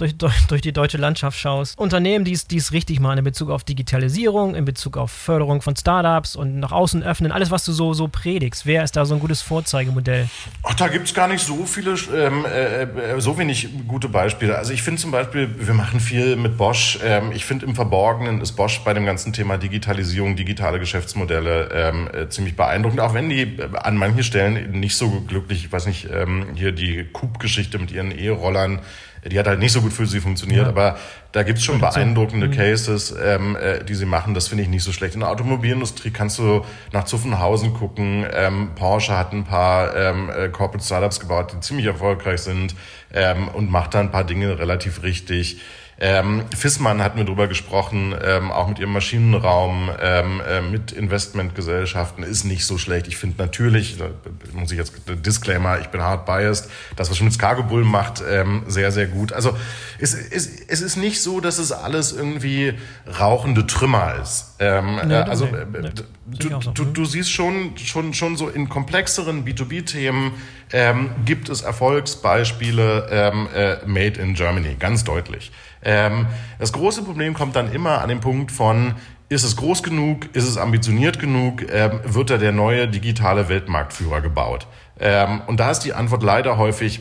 durch, durch, die deutsche Landschaft schaust. Unternehmen, die es richtig machen in Bezug auf Digitalisierung, in Bezug auf Förderung von Startups und nach außen öffnen, alles, was du so, so predigst. Wer ist da so ein gutes Vorzeigemodell? Ach, da gibt es gar nicht so viele, ähm, äh, äh, so wenig gute Beispiele. Also ich finde zum Beispiel, wir machen viel mit Bosch. Ähm, ich finde im Verborgenen ist Bosch bei dem ganzen Thema Digitalisierung, digitale Geschäftsmodelle ähm, äh, ziemlich beeindruckend, auch wenn die äh, an manchen Stellen nicht so glücklich, ich weiß nicht, ähm, hier die Coop-Geschichte mit ihren E-Rollern die hat halt nicht so gut für sie funktioniert, ja. aber da gibt's schon beeindruckende mhm. Cases, ähm, äh, die sie machen. Das finde ich nicht so schlecht. In der Automobilindustrie kannst du nach Zuffenhausen gucken. Ähm, Porsche hat ein paar ähm, äh, Corporate Startups gebaut, die ziemlich erfolgreich sind ähm, und macht da ein paar Dinge relativ richtig. Ähm, Fissmann hatten wir drüber gesprochen, ähm, auch mit ihrem Maschinenraum, ähm, äh, mit Investmentgesellschaften ist nicht so schlecht. Ich finde natürlich, da muss ich jetzt Disclaimer, ich bin hard biased, das was Schmitz Cargo Bull macht, ähm, sehr, sehr gut. Also es, es, es ist nicht so, dass es alles irgendwie rauchende Trümmer ist. Ähm, nee, äh, also nee, nee. Du, du, du, siehst schon, schon, schon so in komplexeren B2B-Themen ähm, gibt es Erfolgsbeispiele ähm, äh, made in Germany, ganz deutlich. Ähm, das große Problem kommt dann immer an den Punkt von, ist es groß genug, ist es ambitioniert genug, ähm, wird da der neue digitale Weltmarktführer gebaut? Ähm, und da ist die Antwort leider häufig,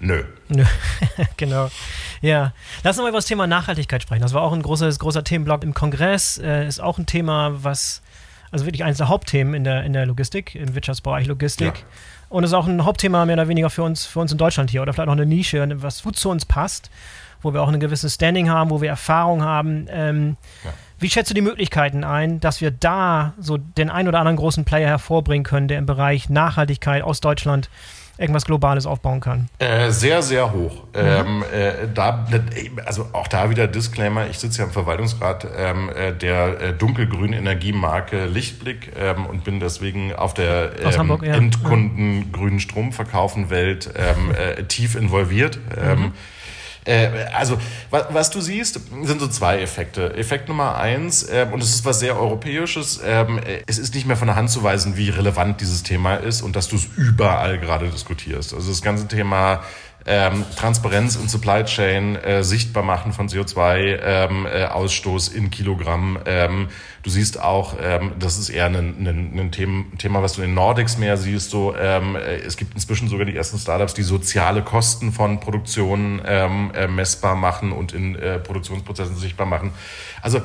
nö. Nö, [LAUGHS] genau. Ja, lass uns mal über das Thema Nachhaltigkeit sprechen. Das war auch ein großes, großer Themenblock im Kongress. Äh, ist auch ein Thema, was, also wirklich eines der Hauptthemen in der, in der Logistik, im Wirtschaftsbereich Logistik. Ja. Und ist auch ein Hauptthema mehr oder weniger für uns, für uns in Deutschland hier oder vielleicht auch eine Nische, was gut zu uns passt, wo wir auch ein gewisses Standing haben, wo wir Erfahrung haben. Ähm, ja. Wie schätzt du die Möglichkeiten ein, dass wir da so den ein oder anderen großen Player hervorbringen können, der im Bereich Nachhaltigkeit aus Deutschland irgendwas Globales aufbauen kann? Äh, sehr, sehr hoch. Mhm. Ähm, äh, da, also auch da wieder Disclaimer, ich sitze ja im Verwaltungsrat ähm, äh, der äh, dunkelgrünen Energiemarke Lichtblick ähm, und bin deswegen auf der ähm, Hamburg, ja. Endkunden grünen Stromverkaufen Welt ähm, äh, tief involviert. Ähm, mhm. Äh, also, was, was, du siehst, sind so zwei Effekte. Effekt Nummer eins, äh, und es ist was sehr Europäisches, ähm, äh, es ist nicht mehr von der Hand zu weisen, wie relevant dieses Thema ist und dass du es überall gerade diskutierst. Also das ganze Thema ähm, Transparenz in Supply Chain, äh, sichtbar machen von CO2-Ausstoß ähm, äh, in Kilogramm. Ähm, du siehst auch, ähm, das ist eher ein, ein, ein Thema, was du in Nordics mehr siehst. So, ähm, äh, es gibt inzwischen sogar die ersten Startups, die soziale Kosten von Produktionen ähm, äh, messbar machen und in äh, Produktionsprozessen sichtbar machen. Also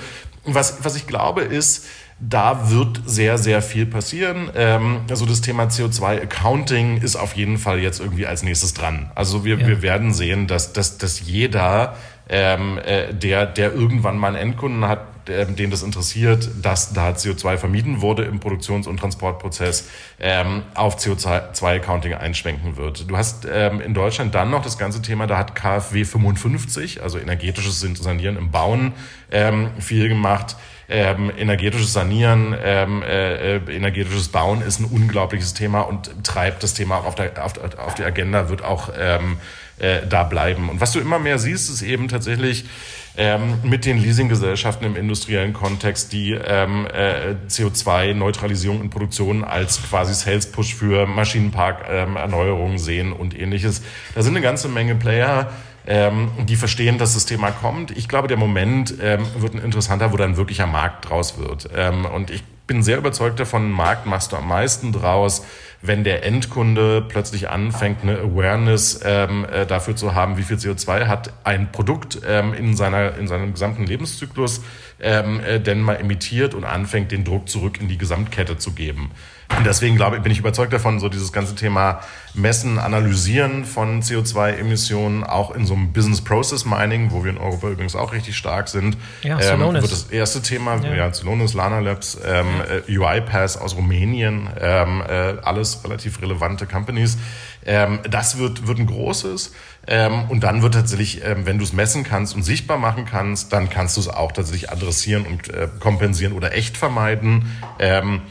was, was ich glaube ist, da wird sehr, sehr viel passieren. Ähm, also das Thema CO2-Accounting ist auf jeden Fall jetzt irgendwie als nächstes dran. Also wir, ja. wir werden sehen, dass, dass, dass jeder, ähm, äh, der, der irgendwann mal einen Endkunden hat, ähm, den das interessiert, dass da CO2 vermieden wurde im Produktions- und Transportprozess, ähm, auf CO2-Accounting einschwenken wird. Du hast ähm, in Deutschland dann noch das ganze Thema, da hat KfW 55, also energetisches Sanieren im Bauen, ähm, viel gemacht. Ähm, energetisches Sanieren, ähm, äh, äh, energetisches Bauen ist ein unglaubliches Thema und treibt das Thema auch auf, der, auf, auf die Agenda, wird auch ähm, äh, da bleiben. Und was du immer mehr siehst, ist eben tatsächlich ähm, mit den Leasinggesellschaften im industriellen Kontext, die ähm, äh, CO2-Neutralisierung in Produktion als quasi Sales-Push für Maschinenpark-Erneuerungen ähm, sehen und ähnliches. Da sind eine ganze Menge Player, ähm, die verstehen, dass das Thema kommt. Ich glaube, der Moment ähm, wird ein interessanter, wo dann wirklicher Markt draus wird. Ähm, und ich bin sehr überzeugt davon, Markt machst du am meisten draus, wenn der Endkunde plötzlich anfängt, eine Awareness ähm, äh, dafür zu haben, wie viel CO2 hat ein Produkt ähm, in, seiner, in seinem gesamten Lebenszyklus ähm, äh, denn mal emittiert und anfängt, den Druck zurück in die Gesamtkette zu geben. Und deswegen glaube ich, bin ich überzeugt davon, so dieses ganze Thema Messen, Analysieren von CO2-Emissionen, auch in so einem Business Process Mining, wo wir in Europa übrigens auch richtig stark sind, ja, ähm, wird das erste Thema, ja, ja Celonis, Lana Labs, ähm, ja. UiPass aus Rumänien, ähm, äh, alles relativ relevante Companies. Ähm, das wird, wird ein großes. Ähm, und dann wird tatsächlich, ähm, wenn du es messen kannst und sichtbar machen kannst, dann kannst du es auch tatsächlich adressieren und äh, kompensieren oder echt vermeiden. Ähm,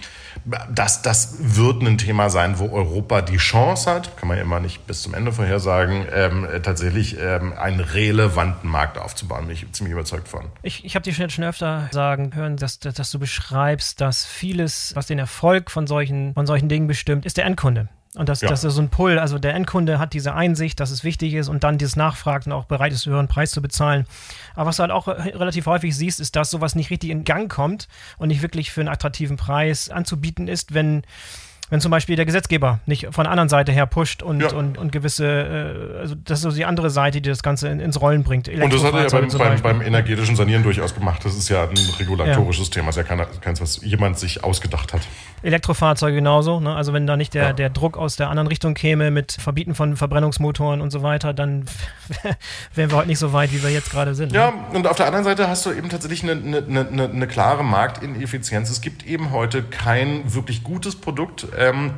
das, das wird ein Thema sein, wo Europa die Chance hat, kann man immer nicht bis zum Ende vorhersagen, ähm, tatsächlich ähm, einen relevanten Markt aufzubauen. Bin ich ziemlich überzeugt von. Ich, ich habe dich schon öfter sagen hören, dass, dass du beschreibst, dass vieles, was den Erfolg von solchen, von solchen Dingen bestimmt, ist der Endkunde. Und das, ja. das ist so ein Pull. Also der Endkunde hat diese Einsicht, dass es wichtig ist und dann dieses Nachfragen auch bereit ist, höheren Preis zu bezahlen. Aber was du halt auch relativ häufig siehst, ist, dass sowas nicht richtig in Gang kommt und nicht wirklich für einen attraktiven Preis anzubieten ist, wenn wenn zum Beispiel der Gesetzgeber nicht von der anderen Seite her pusht und, ja. und, und gewisse, äh, also das ist so die andere Seite, die das Ganze in, ins Rollen bringt. Und das hat er ja beim, beim, beim, energetischen Sanieren durchaus gemacht. Das ist ja ein regulatorisches ja. Thema. Das ist ja keins, was jemand sich ausgedacht hat. Elektrofahrzeuge genauso. Ne? Also wenn da nicht der, der Druck aus der anderen Richtung käme mit Verbieten von Verbrennungsmotoren und so weiter, dann [LAUGHS] wären wir heute nicht so weit, wie wir jetzt gerade sind. Ja, ne? und auf der anderen Seite hast du eben tatsächlich eine, eine, eine, eine klare Marktineffizienz. Es gibt eben heute kein wirklich gutes Produkt, ähm,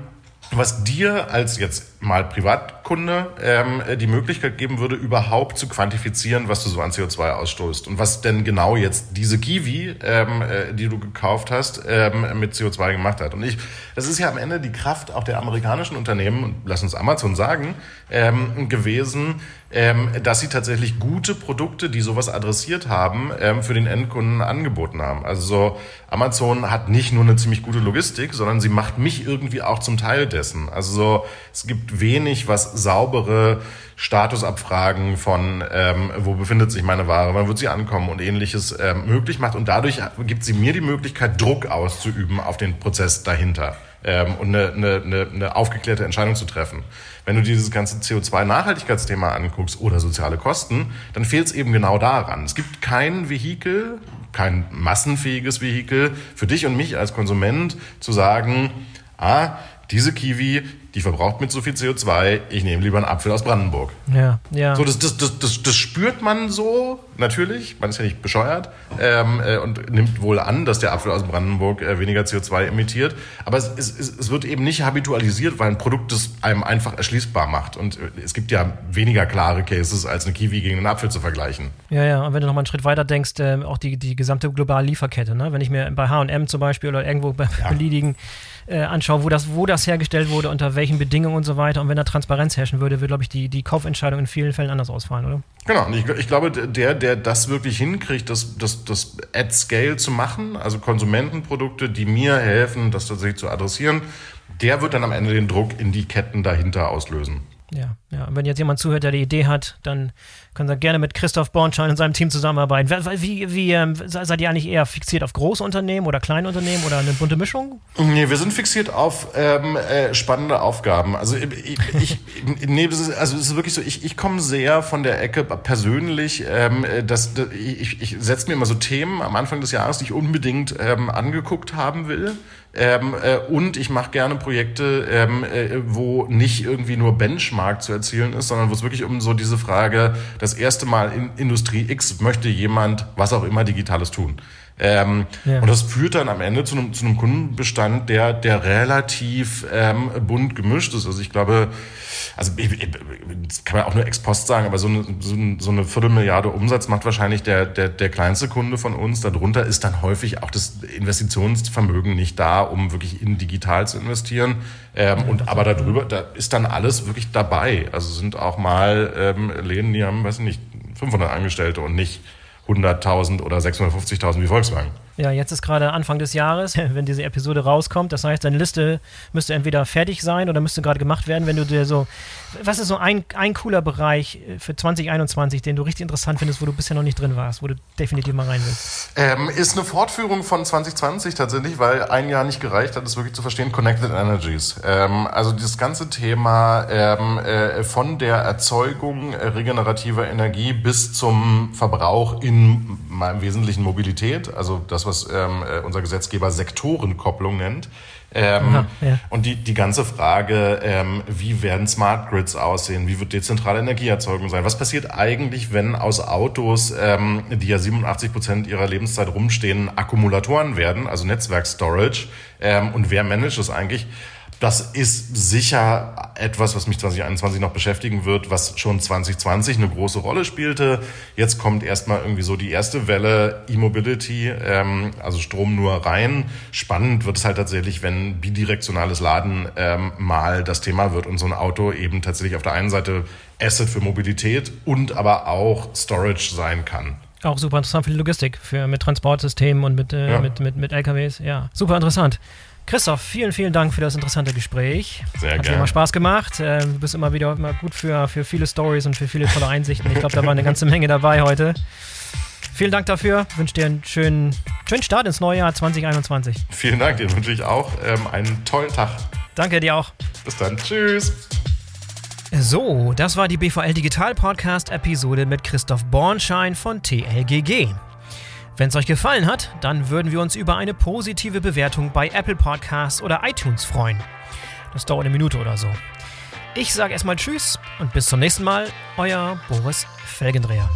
was dir als jetzt mal Privatkunde ähm, die Möglichkeit geben würde, überhaupt zu quantifizieren, was du so an CO2 ausstoßt und was denn genau jetzt diese Kiwi, ähm, äh, die du gekauft hast, ähm, mit CO2 gemacht hat. Und ich, das ist ja am Ende die Kraft auch der amerikanischen Unternehmen, lass uns Amazon sagen, ähm, gewesen, ähm, dass sie tatsächlich gute Produkte, die sowas adressiert haben, ähm, für den Endkunden angeboten haben. Also so, Amazon hat nicht nur eine ziemlich gute Logistik, sondern sie macht mich irgendwie auch zum Teil dessen. Also so, es gibt wenig, was saubere Statusabfragen von, ähm, wo befindet sich meine Ware, wann wird sie ankommen und ähnliches ähm, möglich macht. Und dadurch gibt sie mir die Möglichkeit, Druck auszuüben auf den Prozess dahinter ähm, und eine, eine, eine, eine aufgeklärte Entscheidung zu treffen. Wenn du dieses ganze CO2-Nachhaltigkeitsthema anguckst oder soziale Kosten, dann fehlt es eben genau daran. Es gibt kein Vehikel, kein massenfähiges Vehikel für dich und mich als Konsument zu sagen, ah, diese Kiwi, die verbraucht mit so viel CO2, ich nehme lieber einen Apfel aus Brandenburg. Ja, ja. So, das, das, das, das, das spürt man so, natürlich, man ist ja nicht bescheuert ähm, äh, und nimmt wohl an, dass der Apfel aus Brandenburg äh, weniger CO2 emittiert. Aber es, es, es wird eben nicht habitualisiert, weil ein Produkt das einem einfach erschließbar macht. Und äh, es gibt ja weniger klare Cases, als eine Kiwi gegen einen Apfel zu vergleichen. Ja, ja, und wenn du noch mal einen Schritt weiter denkst, äh, auch die, die gesamte globale Lieferkette, ne? wenn ich mir bei H&M zum Beispiel oder irgendwo bei ja. beliebigen äh, anschaue, wo das, wo das hergestellt wurde, unter welchen Bedingungen und so weiter. Und wenn da Transparenz herrschen würde, würde, glaube ich, die, die Kaufentscheidung in vielen Fällen anders ausfallen, oder? Genau, und ich, ich glaube, der, der das wirklich hinkriegt, das, das, das at Scale zu machen, also Konsumentenprodukte, die mir helfen, das tatsächlich zu adressieren, der wird dann am Ende den Druck in die Ketten dahinter auslösen. Ja, ja. Und wenn jetzt jemand zuhört, der die Idee hat, dann können Sie gerne mit Christoph Bornschein und seinem Team zusammenarbeiten. Wie, wie ähm, seid ihr eigentlich eher fixiert auf große Unternehmen oder kleine Unternehmen oder eine bunte Mischung? Nee, wir sind fixiert auf ähm, äh, spannende Aufgaben. Also ich, ich nee, das ist, also es ist wirklich so, ich, ich komme sehr von der Ecke persönlich, ähm, dass ich, ich setze mir immer so Themen am Anfang des Jahres, die ich unbedingt ähm, angeguckt haben will. Ähm, äh, und ich mache gerne Projekte, ähm, äh, wo nicht irgendwie nur Benchmark zu erzielen ist, sondern wo es wirklich um so diese Frage, das erste Mal in Industrie X möchte jemand was auch immer Digitales tun. Ähm, ja. Und das führt dann am Ende zu einem, zu einem Kundenbestand, der, der relativ ähm, bunt gemischt ist. Also ich glaube, also das kann man auch nur ex post sagen, aber so eine, so eine Viertelmilliarde Umsatz macht wahrscheinlich der, der, der kleinste Kunde von uns. Darunter ist dann häufig auch das Investitionsvermögen nicht da, um wirklich in digital zu investieren. Ähm, und aber darüber, da ist dann alles wirklich dabei. Also sind auch mal ähm, Läden, die haben, weiß ich nicht, 500 Angestellte und nicht 100.000 oder 650.000 wie Volkswagen. Ja, jetzt ist gerade Anfang des Jahres, [LAUGHS] wenn diese Episode rauskommt. Das heißt, deine Liste müsste entweder fertig sein oder müsste gerade gemacht werden, wenn du dir so. Was ist so ein, ein cooler Bereich äh, für 2021, den du richtig interessant findest, wo du bisher noch nicht drin warst, wo du definitiv mal rein willst? Ähm, ist eine Fortführung von 2020 tatsächlich, weil ein Jahr nicht gereicht hat, es wirklich zu verstehen, Connected Energies. Ähm, also das ganze Thema ähm, äh, von der Erzeugung regenerativer Energie bis zum Verbrauch in im Wesentlichen Mobilität, also das was ähm, äh, unser Gesetzgeber Sektorenkopplung nennt. Ähm, Aha, ja. Und die, die ganze Frage, ähm, wie werden Smart Grids aussehen, wie wird dezentrale Energieerzeugung sein, was passiert eigentlich, wenn aus Autos, ähm, die ja 87 Prozent ihrer Lebenszeit rumstehen, Akkumulatoren werden, also Netzwerkstorage, ähm, und wer managt das eigentlich? Das ist sicher etwas, was mich 2021 noch beschäftigen wird, was schon 2020 eine große Rolle spielte. Jetzt kommt erstmal irgendwie so die erste Welle E-Mobility, ähm, also Strom nur rein. Spannend wird es halt tatsächlich, wenn bidirektionales Laden ähm, mal das Thema wird und so ein Auto eben tatsächlich auf der einen Seite Asset für Mobilität und aber auch Storage sein kann. Auch super interessant für die Logistik, für, mit Transportsystemen und mit, äh, ja. mit, mit, mit LKWs. Ja, super interessant. Christoph, vielen, vielen Dank für das interessante Gespräch. Sehr gerne. Hat mir immer Spaß gemacht. Ähm, du bist immer wieder immer gut für, für viele Stories und für viele tolle Einsichten. Ich glaube, da war eine ganze Menge dabei heute. Vielen Dank dafür. Ich wünsche dir einen schönen, schönen Start ins neue Jahr 2021. Vielen Dank, dir wünsche ich auch ähm, einen tollen Tag. Danke dir auch. Bis dann. Tschüss. So, das war die BVL Digital Podcast Episode mit Christoph Bornschein von TLGG. Wenn es euch gefallen hat, dann würden wir uns über eine positive Bewertung bei Apple Podcasts oder iTunes freuen. Das dauert eine Minute oder so. Ich sage erstmal Tschüss und bis zum nächsten Mal, euer Boris Felgendreher.